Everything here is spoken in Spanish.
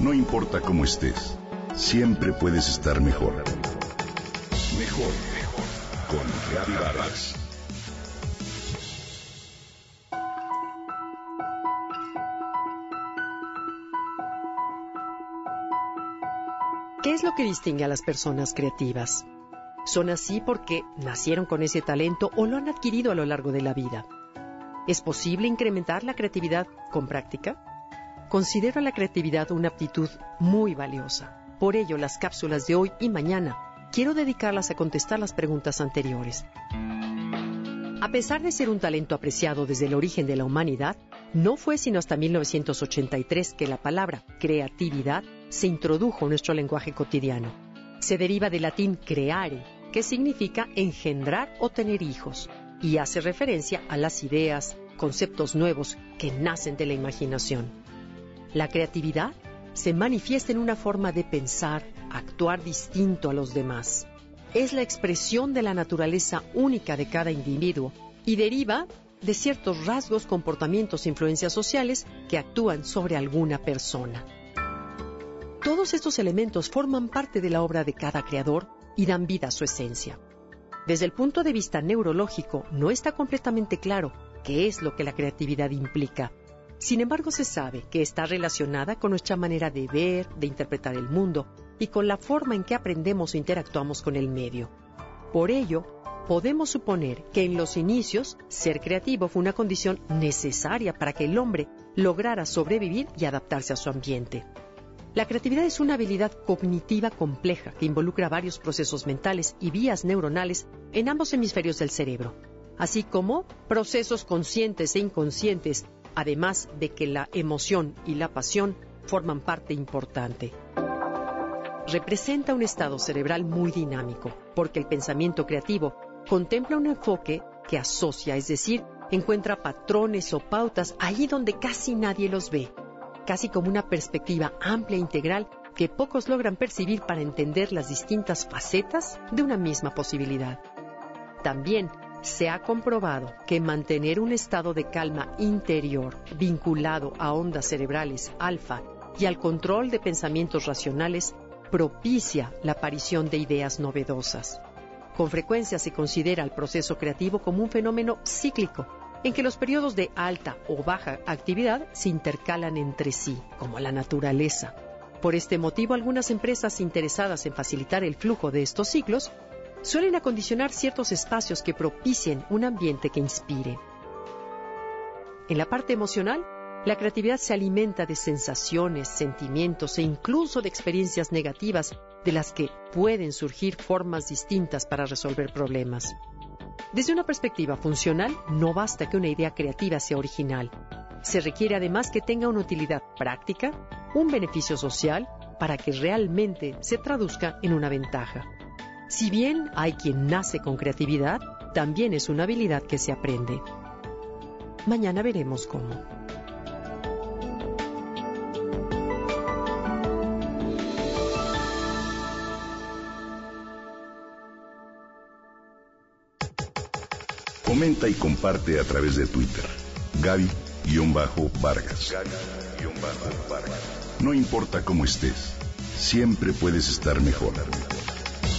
No importa cómo estés, siempre puedes estar mejor. Mejor, mejor. Con Reavivadas. ¿Qué es lo que distingue a las personas creativas? ¿Son así porque nacieron con ese talento o lo han adquirido a lo largo de la vida? ¿Es posible incrementar la creatividad con práctica? Considero la creatividad una aptitud muy valiosa. Por ello, las cápsulas de hoy y mañana quiero dedicarlas a contestar las preguntas anteriores. A pesar de ser un talento apreciado desde el origen de la humanidad, no fue sino hasta 1983 que la palabra creatividad se introdujo en nuestro lenguaje cotidiano. Se deriva del latín creare, que significa engendrar o tener hijos, y hace referencia a las ideas, conceptos nuevos que nacen de la imaginación. La creatividad se manifiesta en una forma de pensar, actuar distinto a los demás. Es la expresión de la naturaleza única de cada individuo y deriva de ciertos rasgos, comportamientos e influencias sociales que actúan sobre alguna persona. Todos estos elementos forman parte de la obra de cada creador y dan vida a su esencia. Desde el punto de vista neurológico, no está completamente claro qué es lo que la creatividad implica, sin embargo, se sabe que está relacionada con nuestra manera de ver, de interpretar el mundo y con la forma en que aprendemos o interactuamos con el medio. Por ello, podemos suponer que en los inicios ser creativo fue una condición necesaria para que el hombre lograra sobrevivir y adaptarse a su ambiente. La creatividad es una habilidad cognitiva compleja que involucra varios procesos mentales y vías neuronales en ambos hemisferios del cerebro, así como procesos conscientes e inconscientes además de que la emoción y la pasión forman parte importante. Representa un estado cerebral muy dinámico, porque el pensamiento creativo contempla un enfoque que asocia, es decir, encuentra patrones o pautas allí donde casi nadie los ve, casi como una perspectiva amplia e integral que pocos logran percibir para entender las distintas facetas de una misma posibilidad. También se ha comprobado que mantener un estado de calma interior vinculado a ondas cerebrales alfa y al control de pensamientos racionales propicia la aparición de ideas novedosas. Con frecuencia se considera el proceso creativo como un fenómeno cíclico, en que los periodos de alta o baja actividad se intercalan entre sí, como la naturaleza. Por este motivo, algunas empresas interesadas en facilitar el flujo de estos ciclos suelen acondicionar ciertos espacios que propicien un ambiente que inspire. En la parte emocional, la creatividad se alimenta de sensaciones, sentimientos e incluso de experiencias negativas de las que pueden surgir formas distintas para resolver problemas. Desde una perspectiva funcional, no basta que una idea creativa sea original. Se requiere además que tenga una utilidad práctica, un beneficio social, para que realmente se traduzca en una ventaja. Si bien hay quien nace con creatividad, también es una habilidad que se aprende. Mañana veremos cómo. Comenta y comparte a través de Twitter. Gaby-Vargas. No importa cómo estés, siempre puedes estar mejor.